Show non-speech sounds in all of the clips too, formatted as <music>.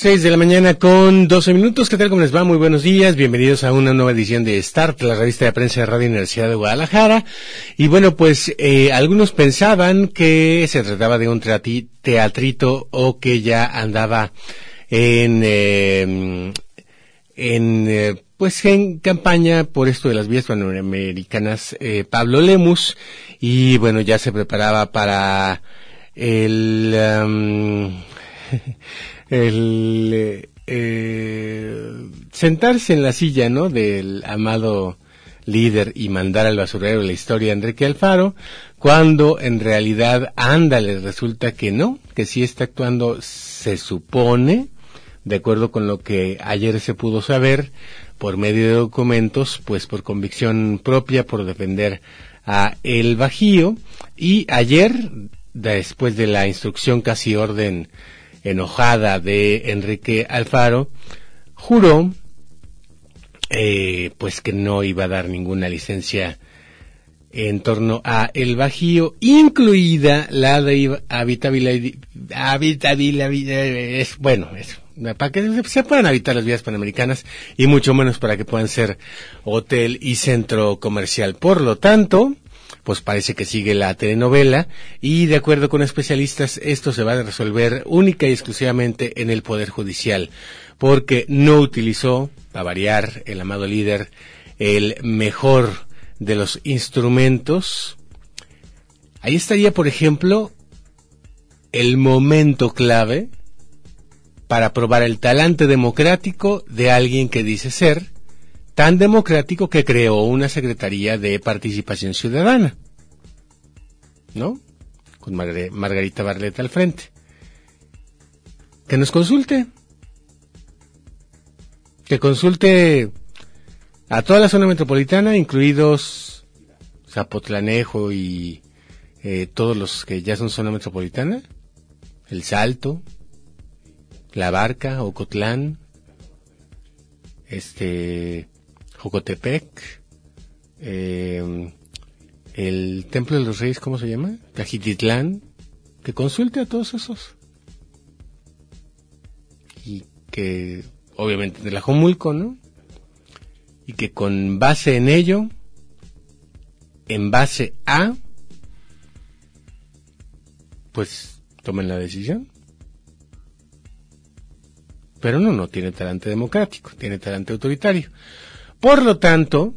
Seis de la mañana con 12 minutos. ¿Qué tal? ¿Cómo les va? Muy buenos días. Bienvenidos a una nueva edición de Start, la revista de prensa de Radio Universidad de Guadalajara. Y bueno, pues eh, algunos pensaban que se trataba de un teatrito o que ya andaba en, eh, en eh, pues en campaña por esto de las vías panamericanas Pablo Lemus y bueno, ya se preparaba para el... <laughs> el eh, eh, sentarse en la silla, ¿no? Del amado líder y mandar al basurero la historia de Enrique Alfaro, cuando en realidad ándale, resulta que no, que sí está actuando, se supone, de acuerdo con lo que ayer se pudo saber, por medio de documentos, pues por convicción propia, por defender a el Bajío, y ayer, después de la instrucción casi orden enojada de Enrique Alfaro, juró eh, pues que no iba a dar ninguna licencia en torno a el Bajío, incluida la de habitabilidad, habitabilidad, bueno, eso, para que se puedan habitar las vías panamericanas y mucho menos para que puedan ser hotel y centro comercial. Por lo tanto, pues parece que sigue la telenovela y de acuerdo con especialistas esto se va a resolver única y exclusivamente en el Poder Judicial porque no utilizó, a variar, el amado líder, el mejor de los instrumentos. Ahí estaría, por ejemplo, el momento clave para probar el talante democrático de alguien que dice ser tan democrático que creó una Secretaría de Participación Ciudadana, ¿no? Con Margarita Barleta al frente. Que nos consulte. Que consulte a toda la zona metropolitana, incluidos Zapotlanejo y eh, todos los que ya son zona metropolitana, El Salto, La Barca, Ocotlán, este, Jocotepec, eh, el Templo de los Reyes, ¿cómo se llama? Cajititlán, que consulte a todos esos. Y que, obviamente, de la Jomulco, ¿no? Y que con base en ello, en base a, pues tomen la decisión. Pero no, no tiene talante democrático, tiene talante autoritario. Por lo tanto,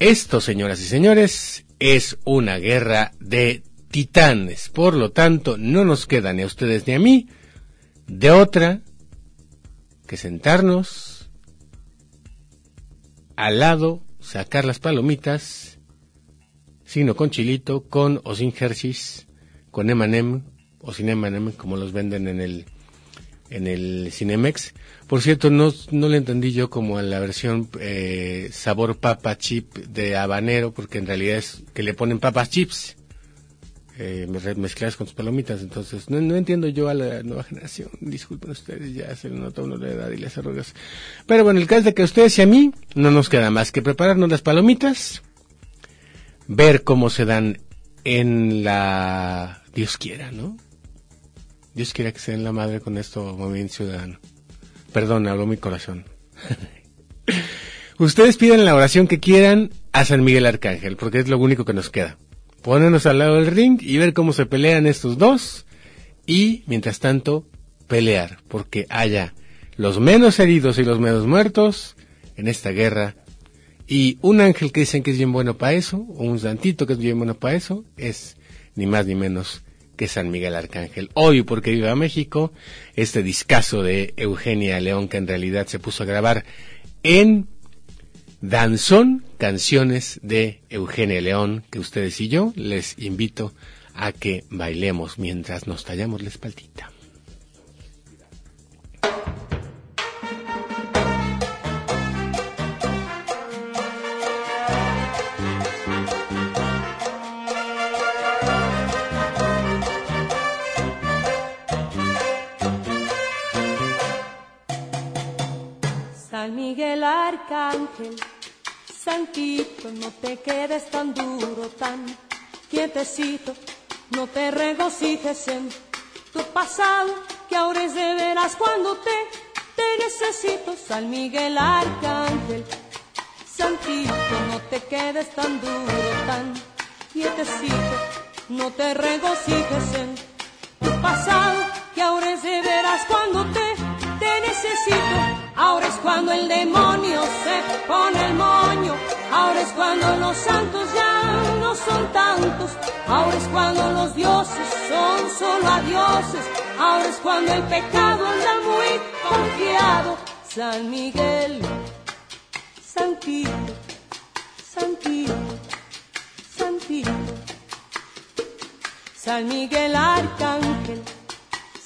esto, señoras y señores, es una guerra de titanes. Por lo tanto, no nos queda ni a ustedes ni a mí de otra que sentarnos al lado, sacar las palomitas, sino con chilito, con o sin Hershey's, con M&M o sin M&M como los venden en el en el Cinemex. Por cierto, no, no le entendí yo como a la versión eh, sabor papa chip de habanero, porque en realidad es que le ponen papas chips eh, mezcladas con sus palomitas. Entonces, no, no entiendo yo a la nueva generación. Disculpen ustedes, ya se le nota uno la edad y las arrugas. Pero bueno, el caso de que a ustedes y a mí no nos queda más que prepararnos las palomitas, ver cómo se dan en la... Dios quiera, ¿no? Dios quiera que se den la madre con esto, Movimiento Ciudadano. Perdón, habló mi corazón. <laughs> Ustedes piden la oración que quieran a San Miguel Arcángel, porque es lo único que nos queda. Ponernos al lado del ring y ver cómo se pelean estos dos y, mientras tanto, pelear, porque haya los menos heridos y los menos muertos en esta guerra. Y un ángel que dicen que es bien bueno para eso, o un santito que es bien bueno para eso, es ni más ni menos que San Miguel Arcángel. Hoy, porque viva México, este discazo de Eugenia León que en realidad se puso a grabar en Danzón, canciones de Eugenia León, que ustedes y yo les invito a que bailemos mientras nos tallamos la espaldita. Arcángel. Santito, no te quedes tan duro, tan quietecito, no te regocijes en tu pasado, que ahora es de veras cuando te, te necesito, San Miguel Arcángel. Santito, no te quedes tan duro, tan quietecito, no te regocijes en tu pasado, que ahora es de veras cuando te, te necesito. Ahora es cuando el demonio se pone el moño. Ahora es cuando los santos ya no son tantos. Ahora es cuando los dioses son solo a. Ahora es cuando el pecado anda muy confiado. San Miguel, Santito, Santito, Santito. San Miguel Arcángel,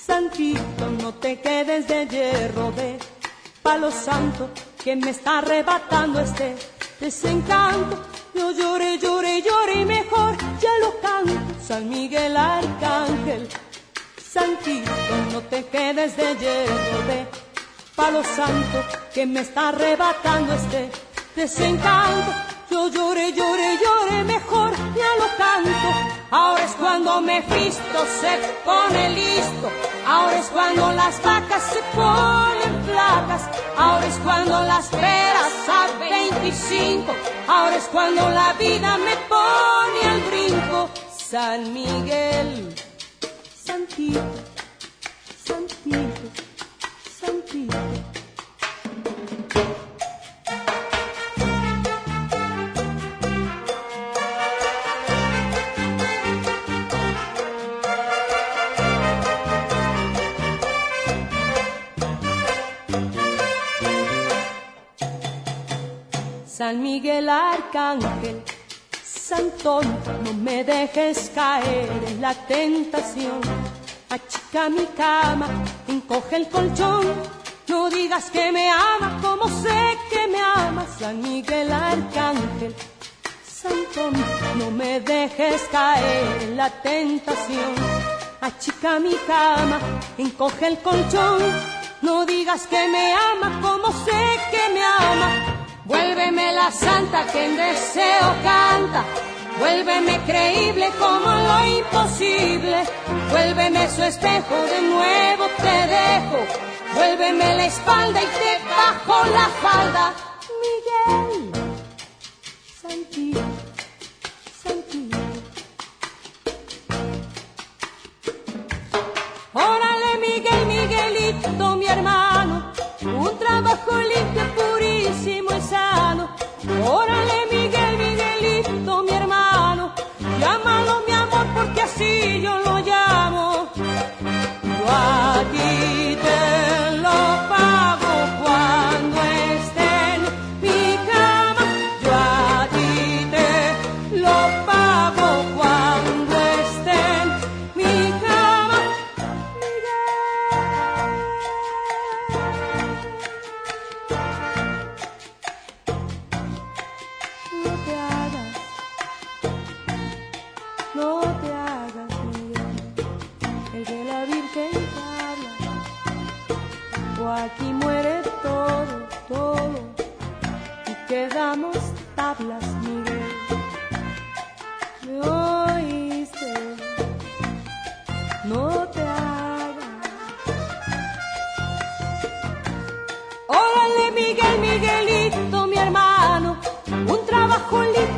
Santito, no te quedes de hierro de palo santo que me está arrebatando este desencanto. Yo lloré, lloré, lloré, mejor ya lo canto. San Miguel Arcángel, Santito, no te quedes de hierro de palo santo que me está arrebatando este desencanto. Yo lloré, lloré, lloré, mejor ya lo canto. Ahora es cuando Mefisto se pone listo. Ahora es cuando las vacas se ponen flacas. Ahora es cuando las peras a 25. Ahora es cuando la vida me pone al brinco. San Miguel, Santito, San Miguel Arcángel, Santón, no me dejes caer en la tentación. Achica mi cama, encoge el colchón, no digas que me amas como sé que me amas. San Miguel Arcángel, Santón, no me dejes caer en la tentación. Achica mi cama, encoge el colchón, no digas que me amas como sé que me amas. Vuélveme la santa que en deseo canta. Vuélveme creíble como lo imposible. Vuélveme su espejo, de nuevo te dejo. Vuélveme la espalda y te bajo la falda. Miguel, Santito, Santito. Órale, Miguel, Miguelito, mi hermano. Un trabajo limpio. Órale, Aquí muere todo, todo, y quedamos tablas, Miguel. ¿Me oíste? No te hagas. Órale, Miguel, Miguelito, mi hermano, un trabajo limpio,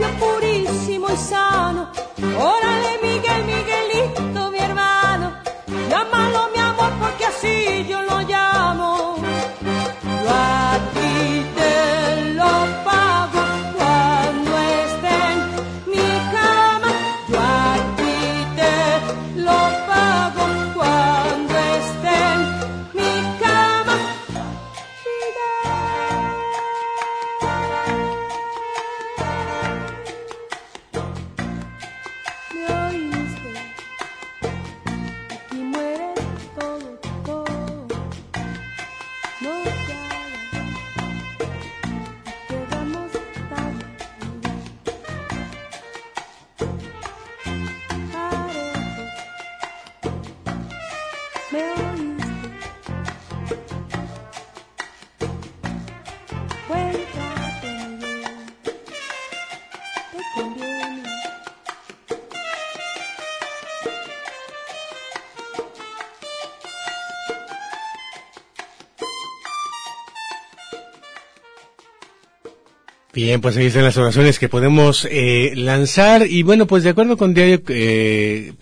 Bien, pues ahí están las oraciones que podemos eh, lanzar. Y bueno, pues de acuerdo con diario, eh,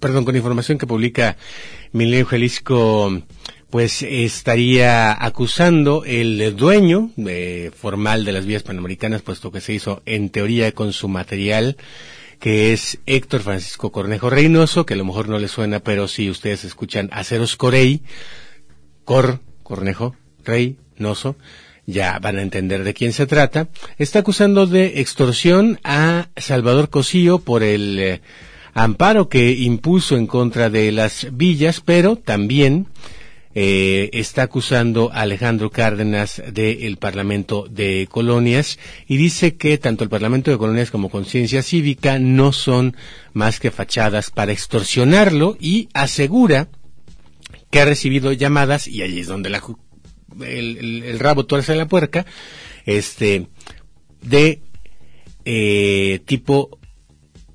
perdón, con información que publica Milenio Jalisco, pues estaría acusando el dueño eh, formal de las vías panamericanas, puesto que se hizo en teoría con su material, que es Héctor Francisco Cornejo Reynoso, que a lo mejor no le suena, pero si ustedes escuchan Aceros Corey, Cor, Cornejo, Reynoso, ya van a entender de quién se trata, está acusando de extorsión a Salvador Cosío por el eh, amparo que impuso en contra de las villas, pero también eh, está acusando a Alejandro Cárdenas del Parlamento de Colonias y dice que tanto el Parlamento de Colonias como Conciencia Cívica no son más que fachadas para extorsionarlo y asegura que ha recibido llamadas, y allí es donde la el, rabo tuerce la puerca, este, de eh, tipo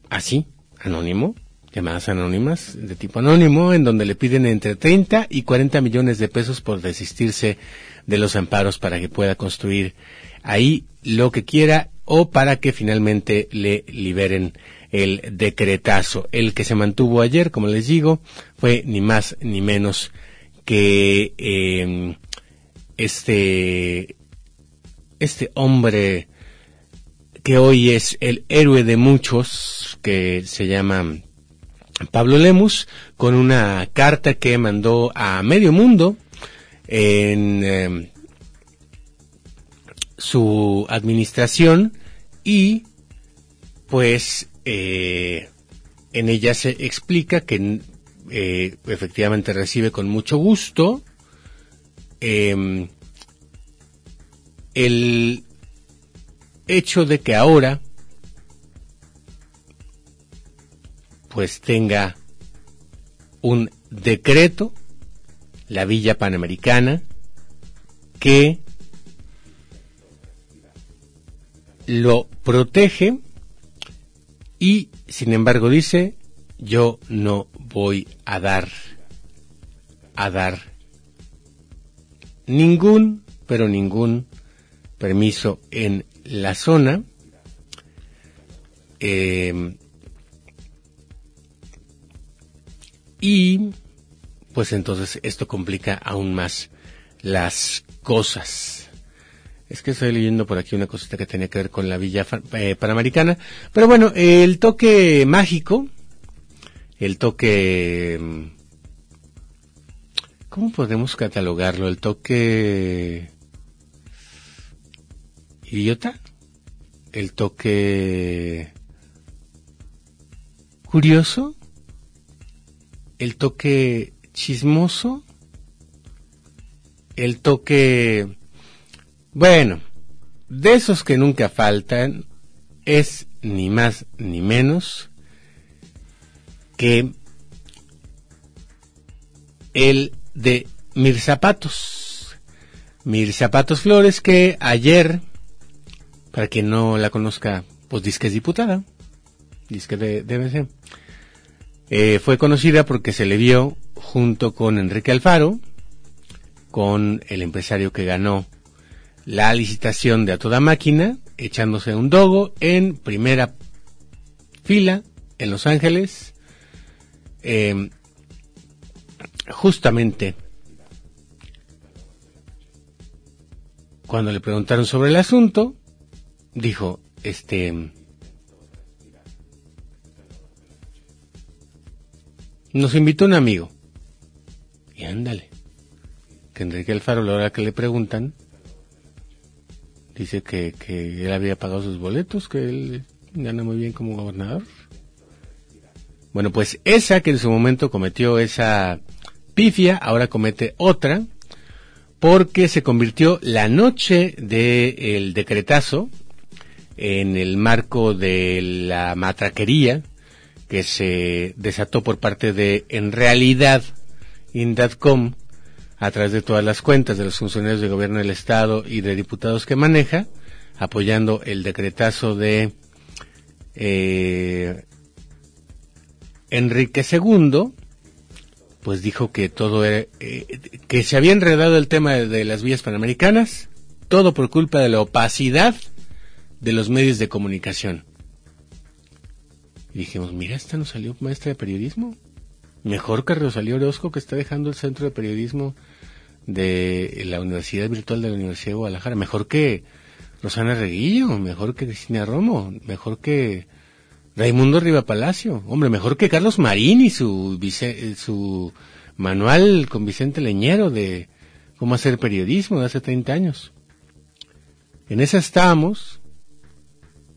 así, anónimo, llamadas anónimas de tipo anónimo, en donde le piden entre 30 y 40 millones de pesos por desistirse de los amparos para que pueda construir ahí lo que quiera o para que finalmente le liberen el decretazo. El que se mantuvo ayer, como les digo, fue ni más ni menos que eh, este, este hombre que hoy es el héroe de muchos, que se llama Pablo Lemus, con una carta que mandó a medio mundo en em, su administración y pues eh, en ella se explica que eh, efectivamente recibe con mucho gusto eh, el hecho de que ahora pues tenga un decreto, la Villa Panamericana, que lo protege y sin embargo dice yo no voy a dar a dar ningún, pero ningún permiso en la zona. Eh, y pues entonces esto complica aún más las cosas. Es que estoy leyendo por aquí una cosita que tenía que ver con la Villa eh, Panamericana. Pero bueno, el toque mágico, el toque ¿Cómo podemos catalogarlo? ¿El toque idiota? ¿El toque curioso? ¿El toque chismoso? ¿El toque... Bueno, de esos que nunca faltan, es ni más ni menos que el de Mir Zapatos. Mir Zapatos Flores, que ayer, para quien no la conozca, pues dice que es diputada, dice que de, debe ser. Eh, fue conocida porque se le vio junto con Enrique Alfaro, con el empresario que ganó la licitación de a toda máquina, echándose un dogo en primera fila en Los Ángeles, eh, justamente cuando le preguntaron sobre el asunto, dijo, este, nos invitó un amigo. Y ándale, que Enrique Alfaro, la hora que le preguntan, dice que, que él había pagado sus boletos, que él gana muy bien como gobernador. Bueno, pues esa que en su momento cometió esa pifia, ahora comete otra, porque se convirtió la noche del decretazo en el marco de la matraquería que se desató por parte de, en realidad, Indadcom, a través de todas las cuentas de los funcionarios de gobierno del Estado y de diputados que maneja, apoyando el decretazo de eh, Enrique II, pues dijo que todo era, eh, que se había enredado el tema de, las vías panamericanas, todo por culpa de la opacidad de los medios de comunicación. Y dijimos, mira, esta nos salió maestra de periodismo. Mejor que Rosalía Orozco, que está dejando el centro de periodismo de la Universidad Virtual de la Universidad de Guadalajara. Mejor que Rosana Reguillo, mejor que Cristina Romo, mejor que Raimundo Riva Palacio. Hombre, mejor que Carlos Marín y su, su manual con Vicente Leñero de cómo hacer periodismo de hace 30 años. En esa estábamos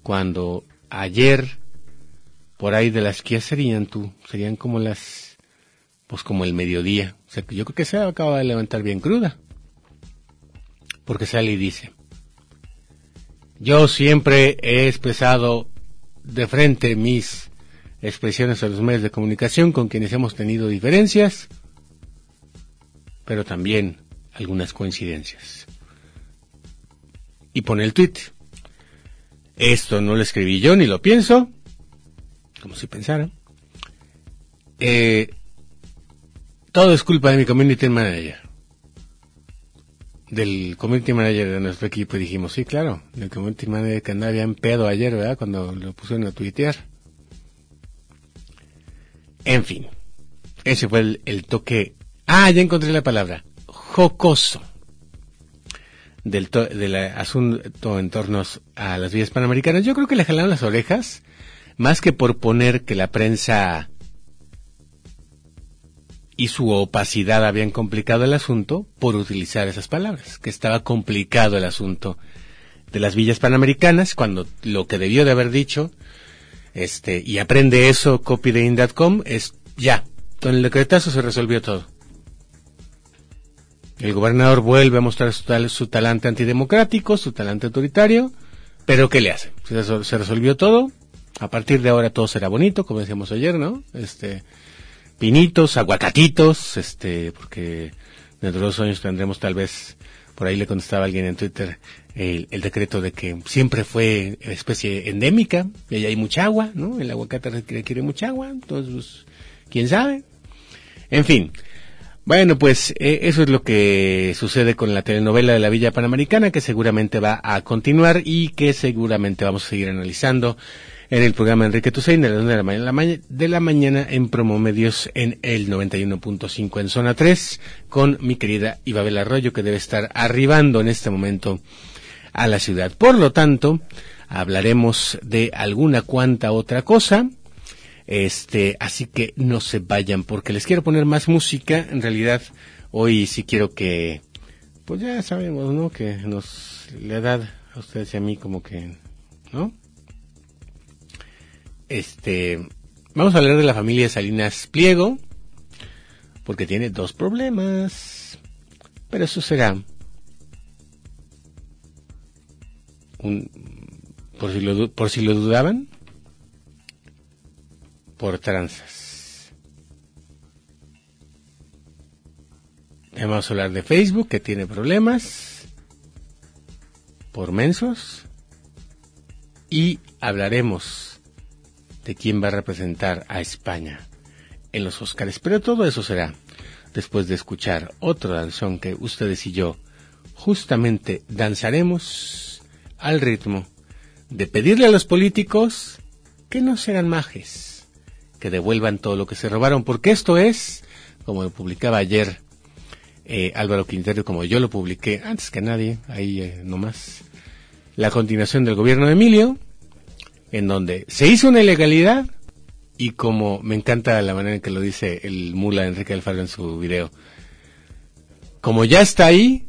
cuando ayer, por ahí de las que serían tú, serían como las, pues como el mediodía. O sea, yo creo que se acaba de levantar bien cruda. Porque sale y dice, yo siempre he expresado de frente mis expresiones a los medios de comunicación con quienes hemos tenido diferencias, pero también algunas coincidencias. Y pone el tweet. Esto no lo escribí yo ni lo pienso, como si pensara. Eh, todo es culpa de mi community manager. Del community manager de nuestro equipo. Dijimos, sí, claro, del community manager que andaba en pedo ayer, ¿verdad? Cuando lo pusieron a tuitear. En fin. Ese fue el, el toque. Ah, ya encontré la palabra. Jocoso del, del asunto en torno a las vías panamericanas. Yo creo que le jalaron las orejas, más que por poner que la prensa y su opacidad habían complicado el asunto, por utilizar esas palabras, que estaba complicado el asunto de las villas panamericanas, cuando lo que debió de haber dicho, este, y aprende eso copydain.com, es ya, con el decretazo se resolvió todo. El gobernador vuelve a mostrar su, talante antidemocrático, su talante autoritario, pero ¿qué le hace? Se, resolvió todo. A partir de ahora todo será bonito, como decíamos ayer, ¿no? Este, pinitos, aguacatitos, este, porque dentro de dos años tendremos tal vez, por ahí le contestaba alguien en Twitter, el, decreto de que siempre fue especie endémica, y ahí hay mucha agua, ¿no? El aguacate requiere mucha agua, entonces, pues, quién sabe. En fin, bueno, pues eh, eso es lo que sucede con la telenovela de la Villa Panamericana, que seguramente va a continuar y que seguramente vamos a seguir analizando en el programa Enrique Tusein de la, de la, mañana, de la mañana en Promomedios en el 91.5 en zona 3 con mi querida Ibabel Arroyo que debe estar arribando en este momento a la ciudad. Por lo tanto, hablaremos de alguna cuanta otra cosa este, así que no se vayan porque les quiero poner más música. En realidad, hoy sí quiero que, pues ya sabemos, ¿no? Que nos, la edad a ustedes y a mí como que, ¿no? Este, vamos a hablar de la familia Salinas Pliego, porque tiene dos problemas. Pero eso será un, por si lo, por si lo dudaban, por tranzas. Vamos a hablar de Facebook, que tiene problemas por mensos. Y hablaremos de quién va a representar a España en los Óscares. Pero todo eso será después de escuchar otro danzón que ustedes y yo justamente danzaremos al ritmo de pedirle a los políticos que no sean majes que devuelvan todo lo que se robaron, porque esto es, como lo publicaba ayer eh, Álvaro Quintero, como yo lo publiqué antes que nadie, ahí eh, nomás, la continuación del gobierno de Emilio, en donde se hizo una ilegalidad y como me encanta la manera en que lo dice el mula Enrique Alfaro en su video, como ya está ahí,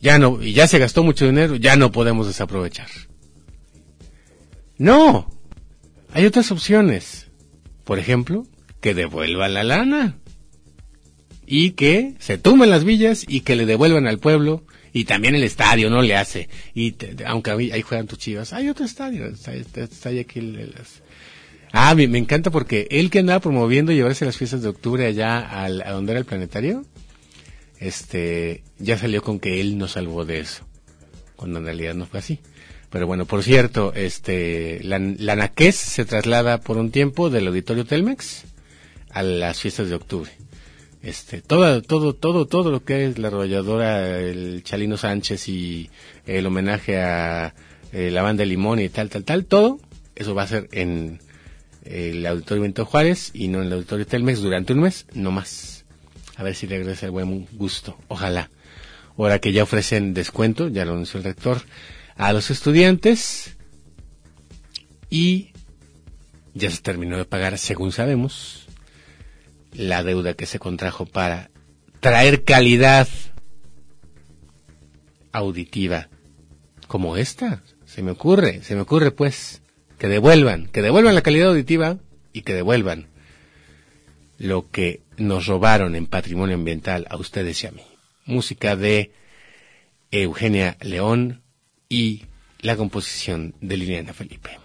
ya no, y ya se gastó mucho dinero, ya no podemos desaprovechar. No, hay otras opciones por ejemplo, que devuelva la lana y que se tumben las villas y que le devuelvan al pueblo y también el estadio no le hace. Y aunque ahí juegan tus chivas. Hay otro estadio está, aquí ah me, encanta porque él que andaba promoviendo llevarse las fiestas de octubre allá al, a donde era el planetario este ya salió con que él no salvó de eso cuando en realidad no fue así. Pero bueno, por cierto, este, la, la Naqués se traslada por un tiempo del Auditorio Telmex a las fiestas de octubre. Este, todo, todo, todo, todo lo que es la arrolladora, el Chalino Sánchez y el homenaje a eh, la banda Limón y tal, tal, tal, todo, eso va a ser en el Auditorio Benito Juárez y no en el Auditorio Telmex durante un mes, no más. A ver si regresa el buen gusto, ojalá. Ahora que ya ofrecen descuento, ya lo anunció el rector, a los estudiantes y ya se terminó de pagar, según sabemos, la deuda que se contrajo para traer calidad auditiva como esta. Se me ocurre, se me ocurre pues que devuelvan, que devuelvan la calidad auditiva y que devuelvan lo que nos robaron en patrimonio ambiental a ustedes y a mí. Música de Eugenia León y la composición de Liliana Felipe.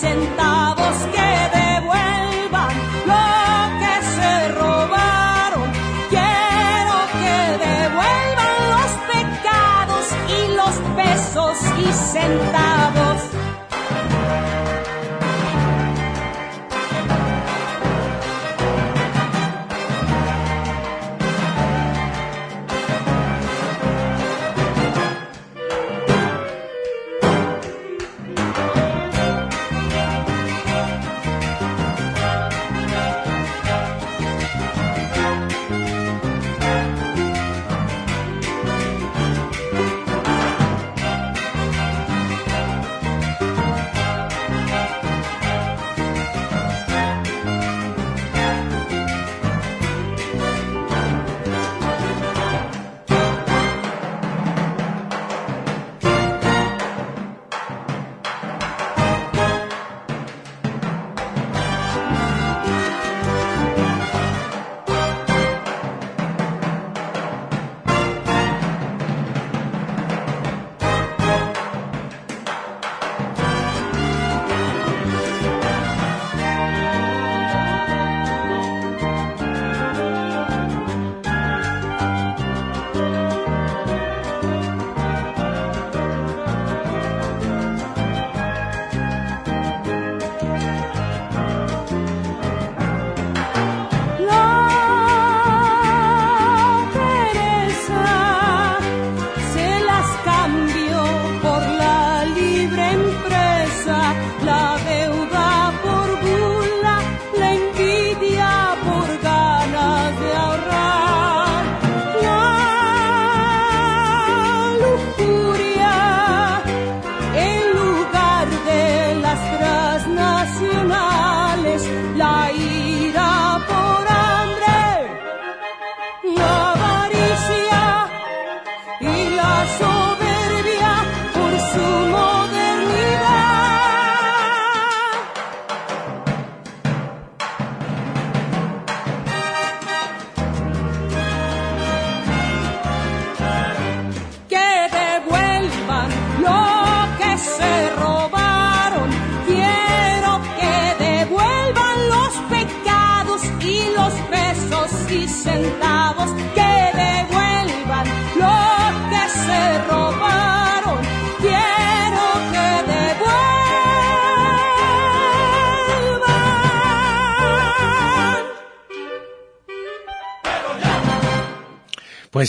centavos que devuelvan lo que se robaron. Quiero que devuelvan los pecados y los pesos y centavos.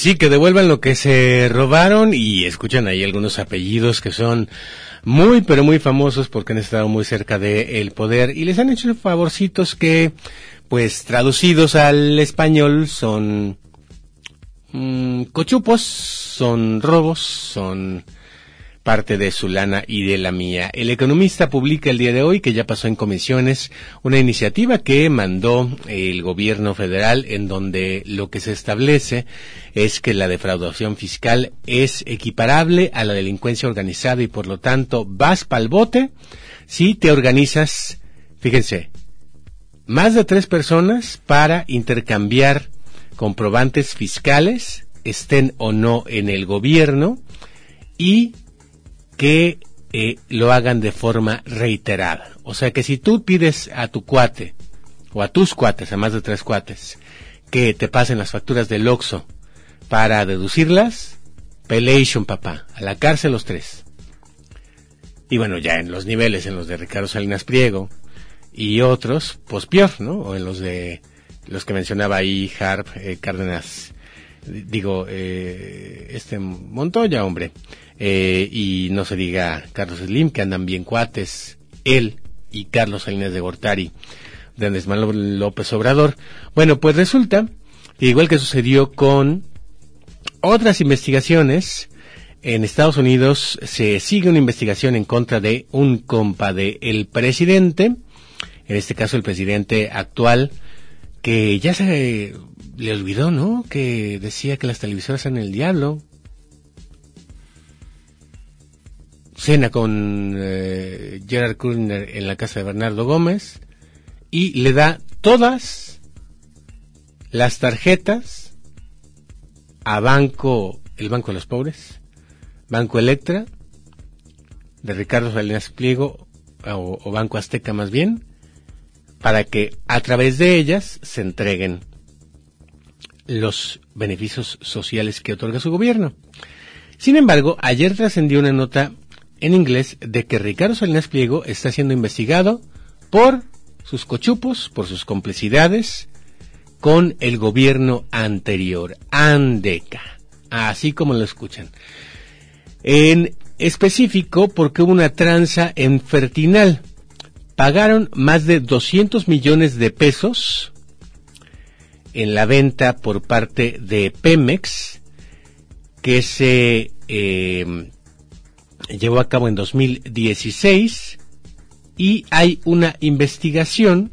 Sí, que devuelvan lo que se robaron y escuchan ahí algunos apellidos que son muy, pero muy famosos porque han estado muy cerca del poder y les han hecho favorcitos que, pues traducidos al español son mm, cochupos, son robos, son parte de su lana y de la mía. El economista publica el día de hoy, que ya pasó en comisiones, una iniciativa que mandó el gobierno federal en donde lo que se establece es que la defraudación fiscal es equiparable a la delincuencia organizada y por lo tanto vas pa'l bote si te organizas, fíjense, más de tres personas para intercambiar comprobantes fiscales, estén o no en el gobierno, y que eh, lo hagan de forma reiterada. O sea que si tú pides a tu cuate o a tus cuates, a más de tres cuates, que te pasen las facturas del OXO para deducirlas, pelation papá, a la cárcel los tres. Y bueno, ya en los niveles, en los de Ricardo Salinas Priego y otros, pues peor, ¿no? O en los de los que mencionaba ahí Harp, eh, Cárdenas, digo, eh, este Montoya, hombre. Eh, y no se diga Carlos Slim, que andan bien cuates, él y Carlos Salinas de Gortari, de Andrés Manuel López Obrador. Bueno, pues resulta igual que sucedió con otras investigaciones, en Estados Unidos se sigue una investigación en contra de un compa de el presidente, en este caso el presidente actual, que ya se le olvidó, ¿no? Que decía que las televisoras eran el diablo, cena con eh, Gerard Kushner en la casa de Bernardo Gómez y le da todas las tarjetas a Banco, el Banco de los Pobres, Banco Electra, de Ricardo Salinas Pliego, o, o Banco Azteca más bien, para que a través de ellas se entreguen los beneficios sociales que otorga su gobierno. Sin embargo, ayer trascendió una nota en inglés de que Ricardo Salinas Pliego está siendo investigado por sus cochupos, por sus complicidades con el gobierno anterior, Andeca, así como lo escuchan. En específico, porque hubo una tranza en Fertinal. Pagaron más de 200 millones de pesos en la venta por parte de Pemex, que se eh, llevó a cabo en 2016 y hay una investigación,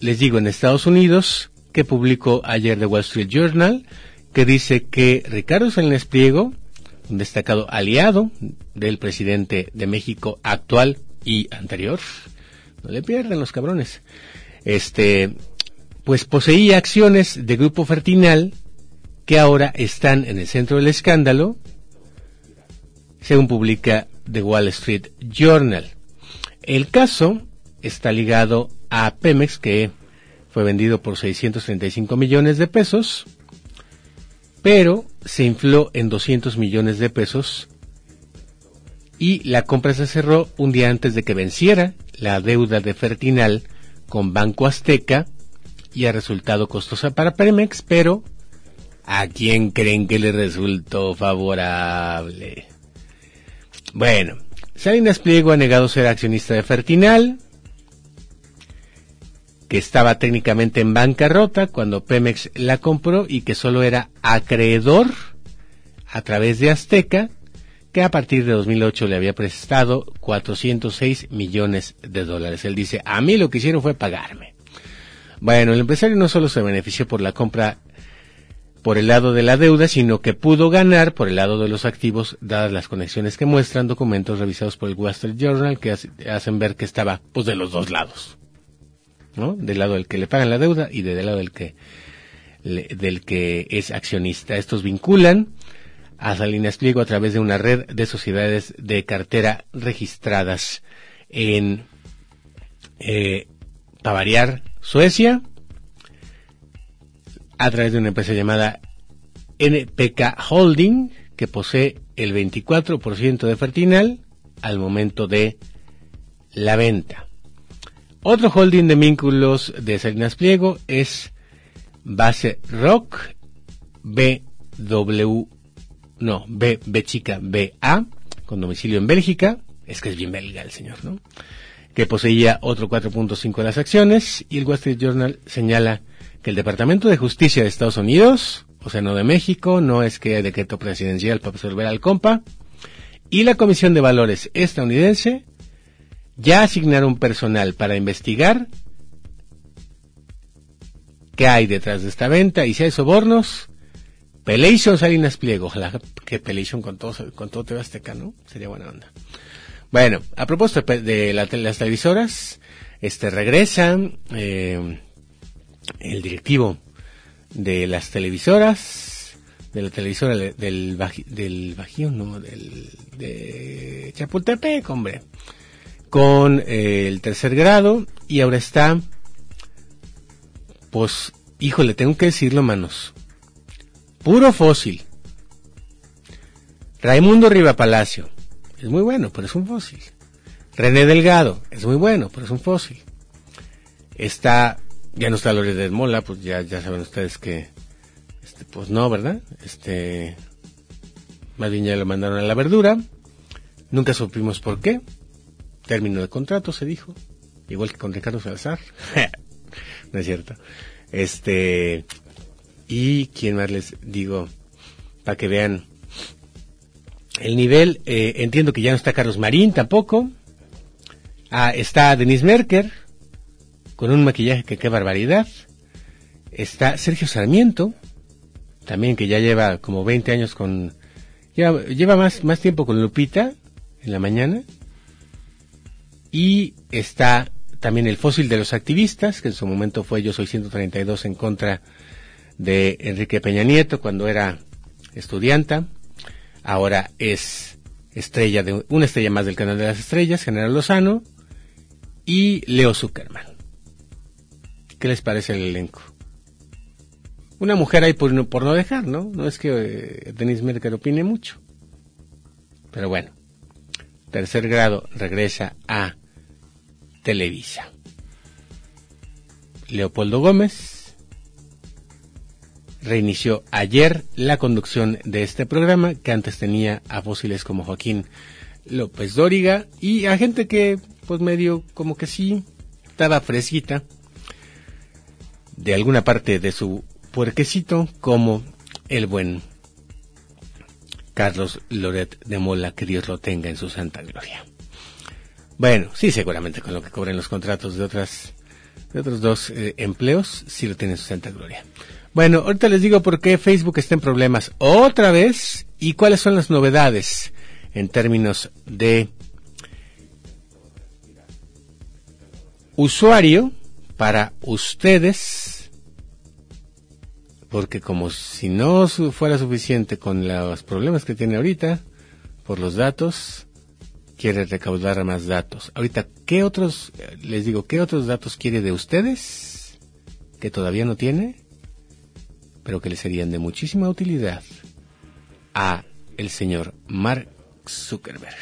les digo, en Estados Unidos, que publicó ayer The Wall Street Journal, que dice que Ricardo Salinas Pliego, un destacado aliado del presidente de México actual y anterior, no le pierden los cabrones, este, pues poseía acciones de Grupo Fertinal que ahora están en el centro del escándalo, según publica The Wall Street Journal. El caso está ligado a Pemex, que fue vendido por 635 millones de pesos, pero se infló en 200 millones de pesos y la compra se cerró un día antes de que venciera la deuda de Fertinal con Banco Azteca y ha resultado costosa para Pemex, pero ¿A quién creen que le resultó favorable? Bueno, Salinas Pliego ha negado ser accionista de Fertinal, que estaba técnicamente en bancarrota cuando Pemex la compró y que solo era acreedor a través de Azteca, que a partir de 2008 le había prestado 406 millones de dólares. Él dice, a mí lo que hicieron fue pagarme. Bueno, el empresario no solo se benefició por la compra por el lado de la deuda, sino que pudo ganar por el lado de los activos, dadas las conexiones que muestran documentos revisados por el Wall Street Journal que hacen ver que estaba pues de los dos lados, ¿no? Del lado del que le pagan la deuda y del lado del que del que es accionista. Estos vinculan a Salinas Pliego a través de una red de sociedades de cartera registradas en eh, para variar Suecia, a través de una empresa llamada NPK Holding, que posee el 24% de Fertinal al momento de la venta. Otro holding de vínculos de Salinas Pliego es base rock BW, no, B, B chica, BA, con domicilio en Bélgica, es que es bien belga el señor, ¿no? Que poseía otro 4.5 de las acciones y el Wall Street Journal señala que el Departamento de Justicia de Estados Unidos, o sea, no de México, no es que decreto presidencial para resolver al compa, y la Comisión de Valores estadounidense ya asignaron personal para investigar qué hay detrás de esta venta y si hay sobornos. Pelation Salinas Pliego, ojalá que Pelation con todo, con todo TV ¿no? Sería buena onda. Bueno, a propósito de, las televisoras, este regresa eh, el directivo de las televisoras, de la televisora del, del Bajío, no, del, de Chapultepec, hombre, con eh, el tercer grado y ahora está, pues, híjole, tengo que decirlo, manos, puro fósil. Raimundo Riva Palacio, es muy bueno, pero es un fósil. René Delgado, es muy bueno, pero es un fósil. Está, ya no está Loret Mola, pues ya, ya saben ustedes que, este, pues no, ¿verdad? Este, más bien ya lo mandaron a la verdura. Nunca supimos por qué. Término de contrato, se dijo. Igual que con Ricardo Salazar. <laughs> no es cierto. Este, y quién más les digo, para que vean el nivel, eh, entiendo que ya no está Carlos Marín tampoco. Ah, está Denise Merker, con un maquillaje que qué barbaridad. Está Sergio Sarmiento, también que ya lleva como 20 años con... Lleva, lleva más, más tiempo con Lupita en la mañana. Y está también el fósil de los activistas, que en su momento fue Yo Soy 132 en contra de Enrique Peña Nieto cuando era estudianta ahora es estrella de una estrella más del canal de las estrellas, General Lozano y Leo Zuckerman. ¿Qué les parece el elenco? Una mujer ahí por no, por no dejar, ¿no? No es que eh, Denise Merker opine mucho. Pero bueno, tercer grado regresa a Televisa. Leopoldo Gómez reinició ayer la conducción de este programa que antes tenía a fósiles como Joaquín López Dóriga y a gente que pues medio como que sí estaba fresquita de alguna parte de su puerquecito como el buen Carlos Loret de Mola, que Dios lo tenga en su santa gloria. Bueno, sí, seguramente con lo que cobren los contratos de otras de otros dos eh, empleos, sí lo tiene en su santa gloria. Bueno, ahorita les digo por qué Facebook está en problemas otra vez y cuáles son las novedades en términos de usuario para ustedes, porque como si no fuera suficiente con los problemas que tiene ahorita por los datos, quiere recaudar más datos. Ahorita, ¿qué otros, les digo, qué otros datos quiere de ustedes que todavía no tiene? pero que le serían de muchísima utilidad a el señor Mark Zuckerberg.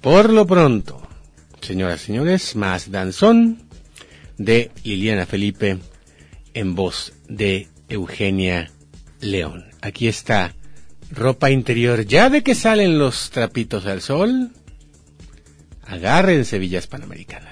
Por lo pronto, señoras y señores, más danzón de Liliana Felipe en voz de Eugenia León. Aquí está ropa interior ya de que salen los trapitos al sol. Agárrense villas panamericanas.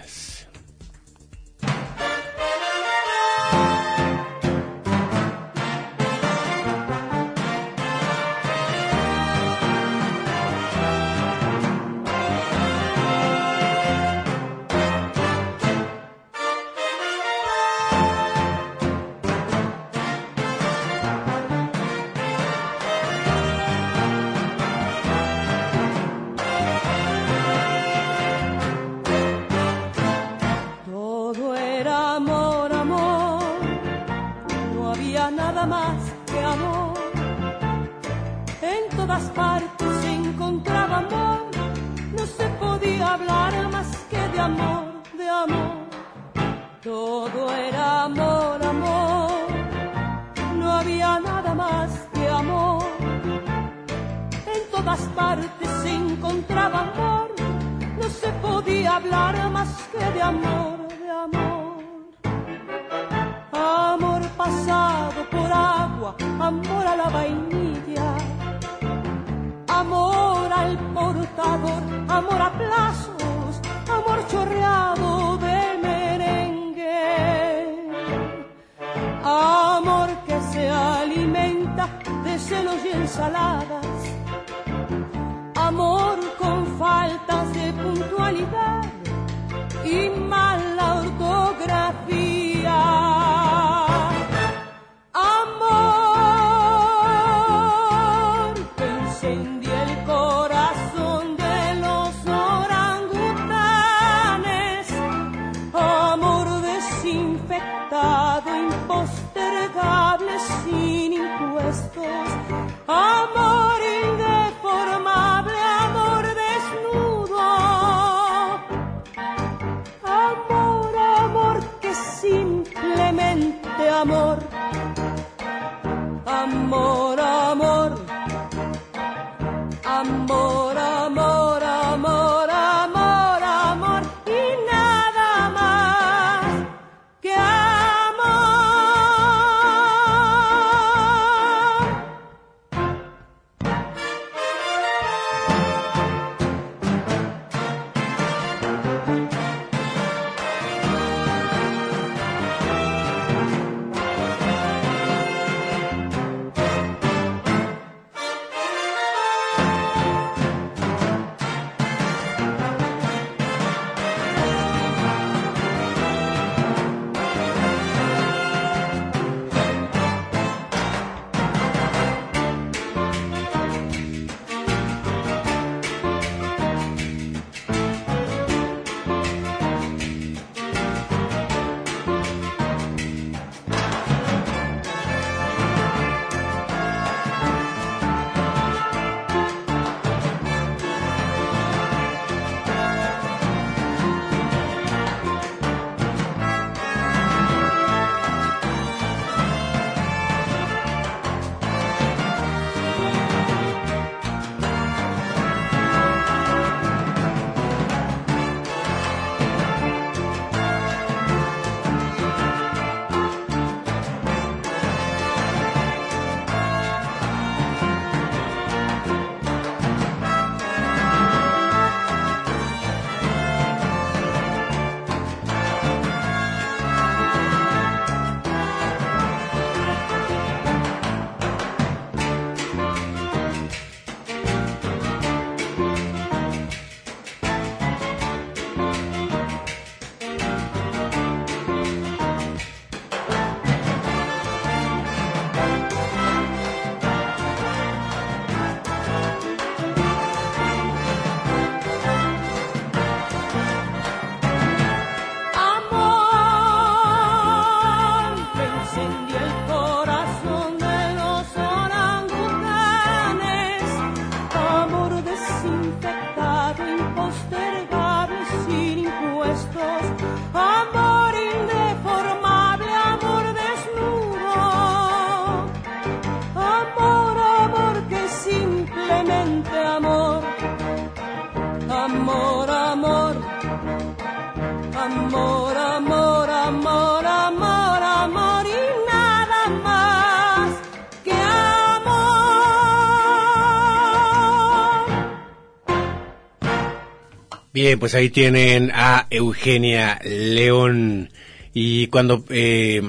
Bien, pues ahí tienen a Eugenia León. Y cuando eh,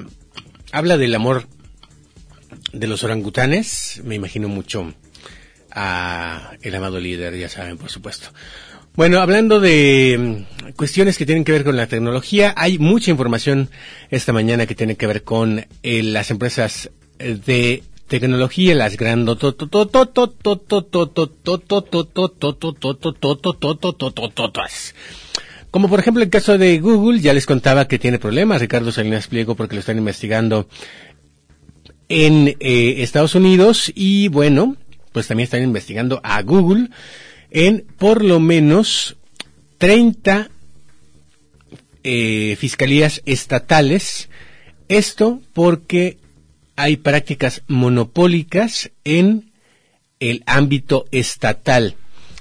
habla del amor de los orangutanes, me imagino mucho a el amado líder, ya saben, por supuesto. Bueno, hablando de mm, cuestiones que tienen que ver con la tecnología, hay mucha información esta mañana que tiene que ver con eh, las empresas de tecnología, las como por ejemplo el caso de Google, ya les contaba que tiene problemas, Ricardo Salinas Pliego, porque lo están investigando en Estados Unidos y bueno, pues también están investigando a Google en por lo menos 30 fiscalías estatales. Esto porque hay prácticas monopólicas en el ámbito estatal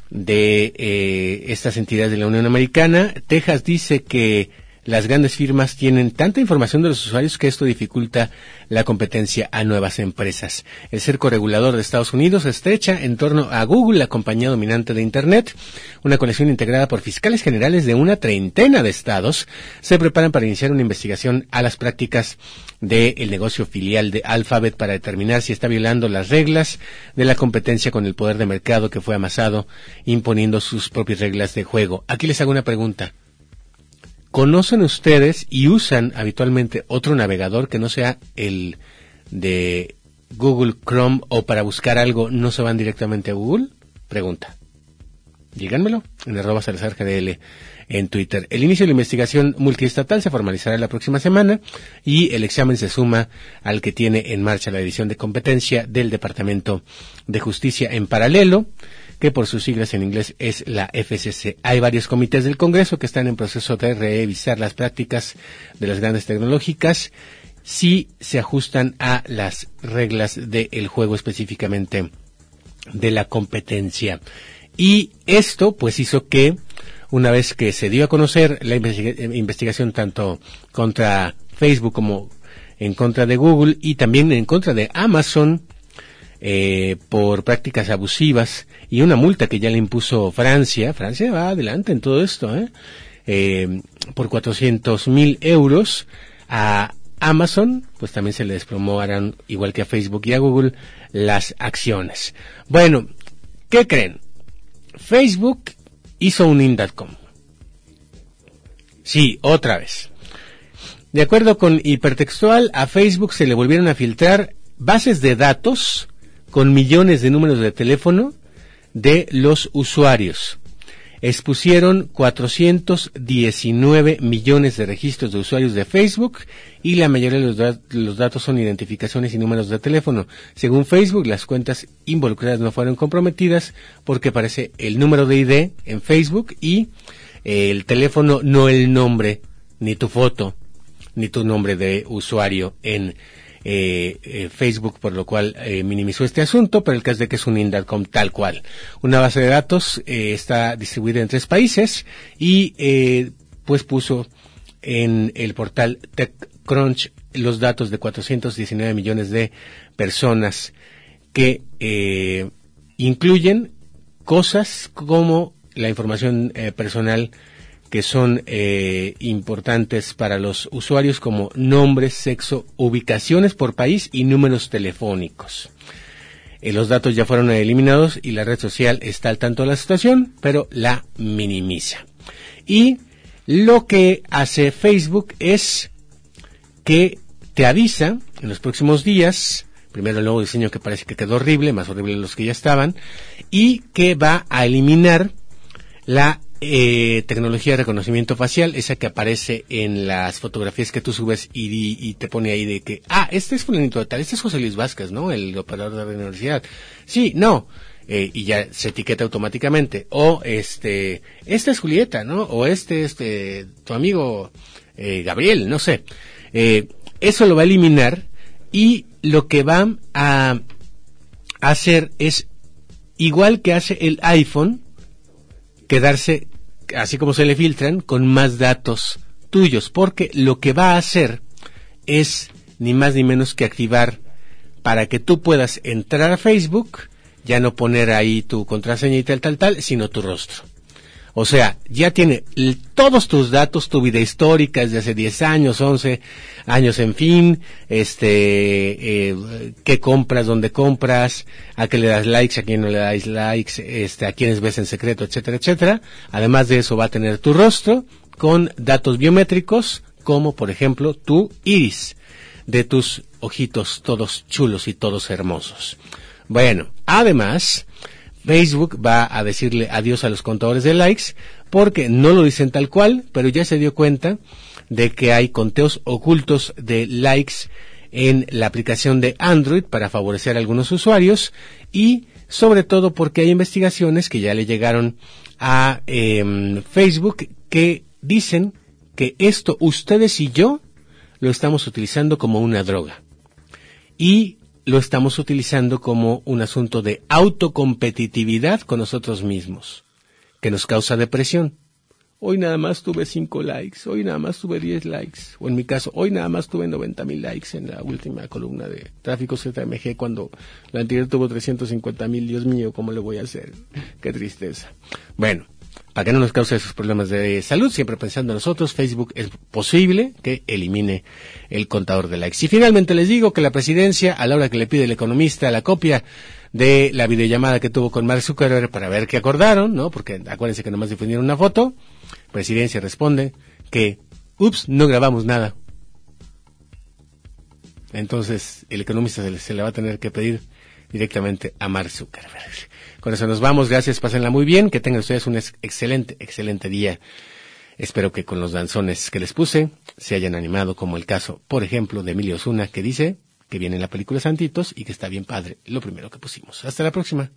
de eh, estas entidades de la Unión Americana. Texas dice que las grandes firmas tienen tanta información de los usuarios que esto dificulta la competencia a nuevas empresas. El cerco regulador de Estados Unidos estrecha en torno a Google, la compañía dominante de Internet. Una colección integrada por fiscales generales de una treintena de estados se preparan para iniciar una investigación a las prácticas del negocio filial de Alphabet para determinar si está violando las reglas de la competencia con el poder de mercado que fue amasado imponiendo sus propias reglas de juego. Aquí les hago una pregunta. ¿Conocen ustedes y usan habitualmente otro navegador que no sea el de Google Chrome o para buscar algo no se van directamente a Google? Pregunta. Díganmelo en arroba Salazar GDL en Twitter. El inicio de la investigación multiestatal se formalizará la próxima semana y el examen se suma al que tiene en marcha la edición de competencia del Departamento de Justicia en paralelo que por sus siglas en inglés es la FCC. Hay varios comités del Congreso que están en proceso de revisar las prácticas de las grandes tecnológicas si se ajustan a las reglas del juego específicamente de la competencia. Y esto pues hizo que una vez que se dio a conocer la investigación tanto contra Facebook como en contra de Google y también en contra de Amazon, eh, por prácticas abusivas y una multa que ya le impuso Francia. Francia va adelante en todo esto, ¿eh? eh por 400 mil euros a Amazon, pues también se le despromoverán, igual que a Facebook y a Google, las acciones. Bueno, ¿qué creen? Facebook hizo un Indacom. Sí, otra vez. De acuerdo con Hipertextual, a Facebook se le volvieron a filtrar bases de datos con millones de números de teléfono de los usuarios. Expusieron 419 millones de registros de usuarios de Facebook y la mayoría de los, datos son identificaciones y números de teléfono. Según Facebook, las cuentas involucradas no fueron comprometidas porque aparece el número de ID en Facebook y eh, el teléfono, no el nombre, ni tu foto, ni tu nombre de usuario en eh, eh, Facebook, por lo cual eh, minimizó este asunto, pero el caso de que es un Indacom tal cual. Una base de datos eh, está distribuida en tres países y pues puso en el portal TechCrunch los datos de 419 millones de personas que incluyen cosas como la información personal que son eh, importantes para los usuarios como nombres, sexo, ubicaciones por país y números telefónicos. Eh, los datos ya fueron eliminados y la red social está al tanto de la situación, pero la minimiza. Y lo que hace Facebook es que te avisa en los próximos días, primero el nuevo diseño que parece que quedó horrible, más horrible de los que ya estaban, y que va a eliminar la eh, tecnología de reconocimiento facial, esa que aparece en las fotografías que tú subes y, te pone ahí de que, ah, este es fulanito de tal, este es José Luis Vázquez, ¿no? El operador de la universidad. Sí, no. Eh, y ya se etiqueta automáticamente. O este, esta es Julieta, ¿no? O este, este, tu amigo eh, Gabriel, no sé. Eso lo va a eliminar y lo que va a hacer es igual que hace el iPhone, quedarse, así como se le filtran, con más datos tuyos, porque lo que va a hacer es ni más ni menos que activar para que tú puedas entrar a Facebook, ya no poner ahí tu contraseña y tal, tal, tal, sino tu rostro. O sea, ya tiene todos tus datos, tu vida histórica desde hace 10 años, 11 años, en fin, este, eh, qué compras, dónde compras, a qué le das likes, a quién no le das likes, este, a quiénes ves en secreto, etcétera, etcétera. Además de eso va a tener tu rostro con datos biométricos, como por ejemplo tu iris de tus ojitos todos chulos y todos hermosos. Bueno, además, Facebook va a decirle adiós a los contadores de likes porque no lo dicen tal cual, pero ya se dio cuenta de que hay conteos ocultos de likes en la aplicación de Android para favorecer a algunos usuarios y sobre todo porque hay investigaciones que ya le llegaron a em, Facebook que dicen que esto ustedes y yo lo estamos utilizando como una droga. Y lo estamos utilizando como un asunto de autocompetitividad con nosotros mismos, que nos causa depresión. hoy nada más tuve 5 likes, hoy nada más tuve 10 likes, o en mi caso, hoy nada más tuve 90 mil likes en la última columna de Tráfico ZMG cuando la anterior tuvo 350 mil, Dios mío, ¿cómo le voy a hacer? Qué tristeza. Bueno, para que no nos cause esos problemas de salud, siempre pensando en nosotros, Facebook es posible que elimine el contador de likes. Y finalmente les digo que la presidencia, a la hora que le pide el economista la copia de la videollamada que tuvo con Mark Zuckerberg para ver qué acordaron, ¿no? Porque acuérdense que nomás difundieron una foto, presidencia responde que, ups, no grabamos nada. Entonces, el economista se le, se le va a tener que pedir directamente a Mark Zuckerberg. Con eso nos vamos. Gracias, pásenla muy bien. Que tengan ustedes un excelente, excelente día. Espero que con los danzones que les puse se hayan animado, como el caso, por ejemplo, de Emilio Zuna, que dice que viene en la película Santitos y que está bien padre lo primero que pusimos. Hasta la próxima.